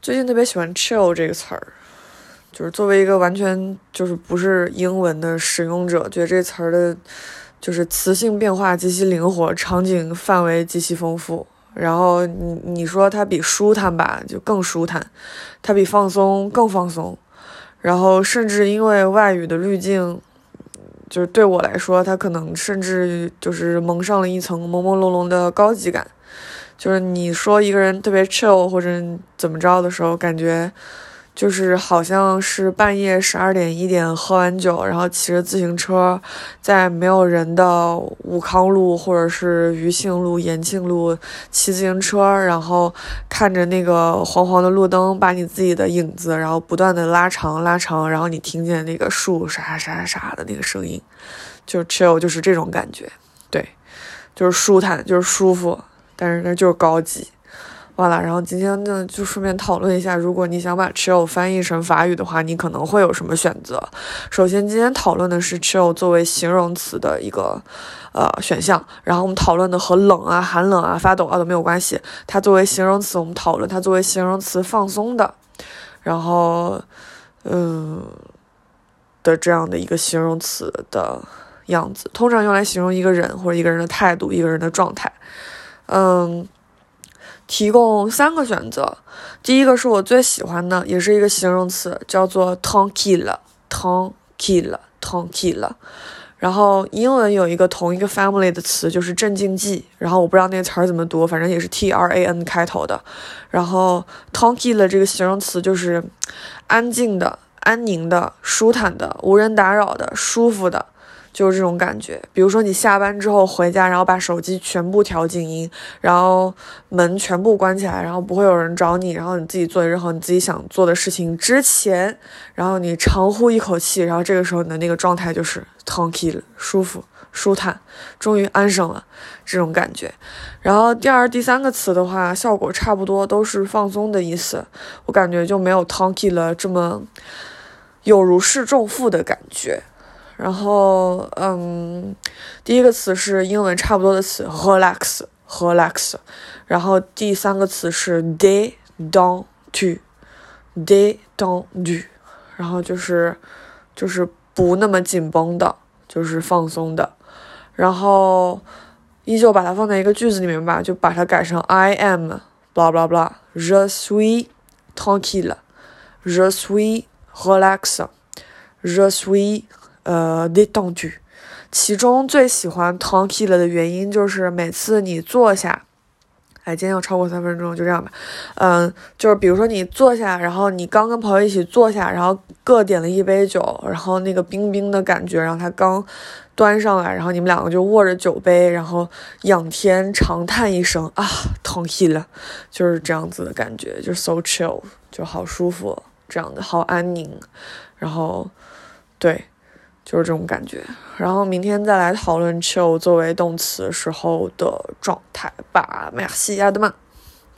最近特别喜欢 “chill” 这个词儿，就是作为一个完全就是不是英文的使用者，觉得这词儿的，就是词性变化极其灵活，场景范围极其丰富。然后你你说它比舒坦吧，就更舒坦；它比放松更放松。然后甚至因为外语的滤镜，就是对我来说，它可能甚至就是蒙上了一层朦朦胧胧的高级感。就是你说一个人特别 chill 或者怎么着的时候，感觉就是好像是半夜十二点一点喝完酒，然后骑着自行车在没有人的武康路或者是余庆路、延庆路骑自行车，然后看着那个黄黄的路灯，把你自己的影子然后不断的拉长拉长，然后你听见那个树沙沙沙沙的那个声音，就 chill 就是这种感觉，对，就是舒坦，就是舒服。但是那就是高级，完了。然后今天呢，就顺便讨论一下，如果你想把 chill 翻译成法语的话，你可能会有什么选择？首先，今天讨论的是 chill 作为形容词的一个呃选项。然后我们讨论的和冷啊、寒冷啊、发抖啊都没有关系。它作为形容词，我们讨论它作为形容词放松的，然后嗯的这样的一个形容词的样子，通常用来形容一个人或者一个人的态度、一个人的状态。嗯，提供三个选择。第一个是我最喜欢的，也是一个形容词，叫做 tranquil，tranquil，tranquil。然后英文有一个同一个 family 的词，就是镇静剂。然后我不知道那个词儿怎么读，反正也是 t r a n 开头的。然后 tranquil 这个形容词就是安静的、安宁的、舒坦的、无人打扰的、舒服的。就是这种感觉，比如说你下班之后回家，然后把手机全部调静音，然后门全部关起来，然后不会有人找你，然后你自己做任何你自己想做的事情之前，然后你长呼一口气，然后这个时候你的那个状态就是 tranquil，舒服、舒坦，终于安生了这种感觉。然后第二、第三个词的话，效果差不多，都是放松的意思，我感觉就没有 tranquil 这么有如释重负的感觉。然后，嗯，第一个词是英文差不多的词，relax，relax。然后第三个词是 détendu，détendu。然后就是就是不那么紧绷的，就是放松的。然后依旧把它放在一个句子里面吧，就把它改成 I am，blah blah blah，je suis tranquille，je suis relax，je suis。呃，détendu，其中最喜欢 t o n k i l 的原因就是每次你坐下，哎，今天要超过三分钟，就这样吧。嗯，就是比如说你坐下，然后你刚跟朋友一起坐下，然后各点了一杯酒，然后那个冰冰的感觉，然后他刚端上来，然后你们两个就握着酒杯，然后仰天长叹一声啊，tranquille，就是这样子的感觉，就是 so chill，就好舒服，这样的好安宁，然后对。就是这种感觉，然后明天再来讨论 chill 作为动词时候的状态吧。Merci，亚德曼。